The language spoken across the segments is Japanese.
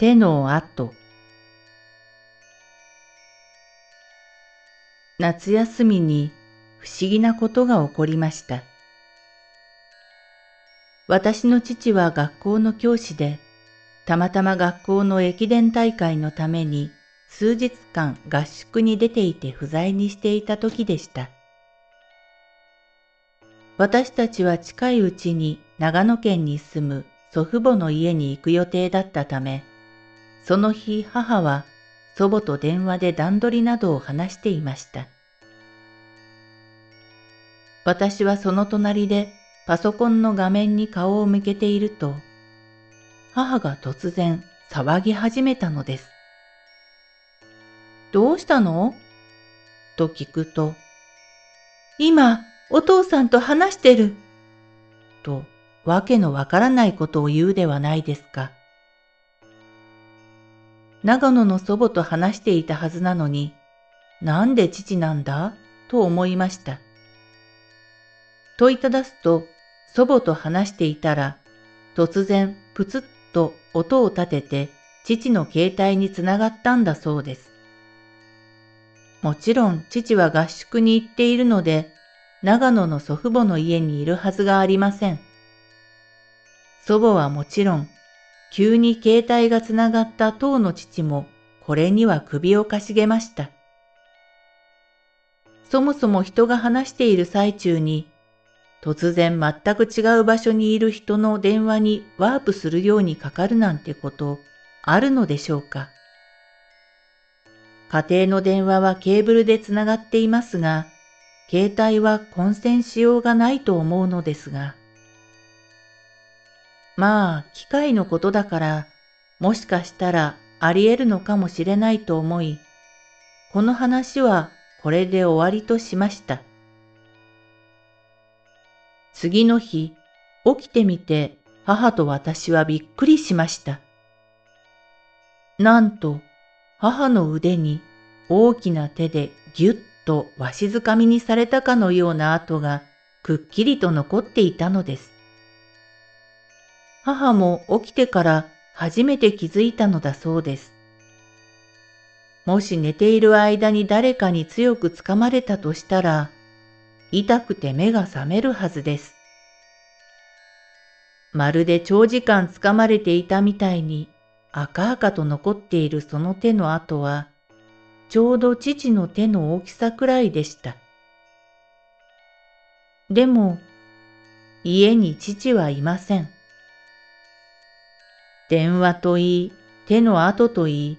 手の跡夏休みに不思議なことが起こりました。私の父は学校の教師で、たまたま学校の駅伝大会のために数日間合宿に出ていて不在にしていた時でした。私たちは近いうちに長野県に住む祖父母の家に行く予定だったため、その日母は祖母と電話で段取りなどを話していました。私はその隣でパソコンの画面に顔を向けていると、母が突然騒ぎ始めたのです。どうしたの？と聞くと、今、お父さんと話してる。と、わけのわからないことを言うではないですか。長野の祖母と話していたはずなのに、なんで父なんだ？と思いました。問いただすと、祖母と話していたら、突然プツッと音を立てて父の携帯につながったんだそうです。もちろん父は合宿に行っているので、長野の祖父母の家にいるはずがありません。祖母はもちろん急に携帯がつながった当の父もこれには首をかしげました。そもそも人が話している最中に突然全く違う場所にいる人の電話にワープするようにかかるなんてことあるのでしょうか家庭の電話はケーブルでつながっていますが、携帯は混線しようがないと思うのですが、まあ、機械のことだから、もしかしたらあり得るのかもしれないと思い、この話はこれで終わりとしました。次の日、起きてみて母と私はびっくりしました。なんと、母の腕に大きな手でぎゅっとわしづかみにされたかのような跡がくっきりと残っていたのです。母も起きてから初めて気づいたのだそうです。もし寝ている間に誰かに強くつかまれたとしたら、痛くて目が覚めるはずです。まるで長時間つかまれていたみたいに赤々と残っているその手の跡は、ちょうど父の手の大きさくらいでした。でも、家に父はいません。電話といい、手の跡といい、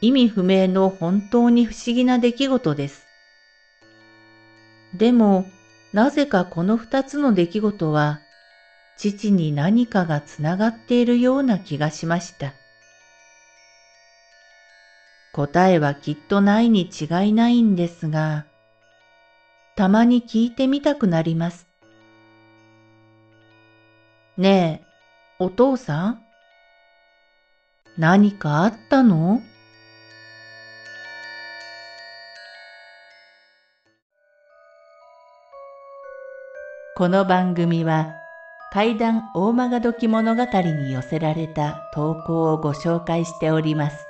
意味不明の本当に不思議な出来事です。でも、なぜかこの二つの出来事は、父に何かがつながっているような気がしました。答えはきっとないに違いないんですが、たまに聞いてみたくなります。ねえ、お父さん？何かあったの？この番組は怪談大曲時物語に寄せられた投稿をご紹介しております。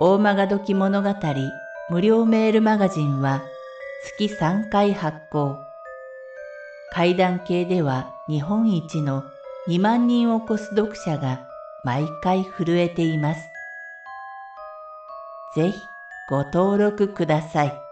大曲時物語無料メールマガジンは月3回発行。怪談系では日本一の2万人を超す読者が毎回震えています。ぜひご登録ください。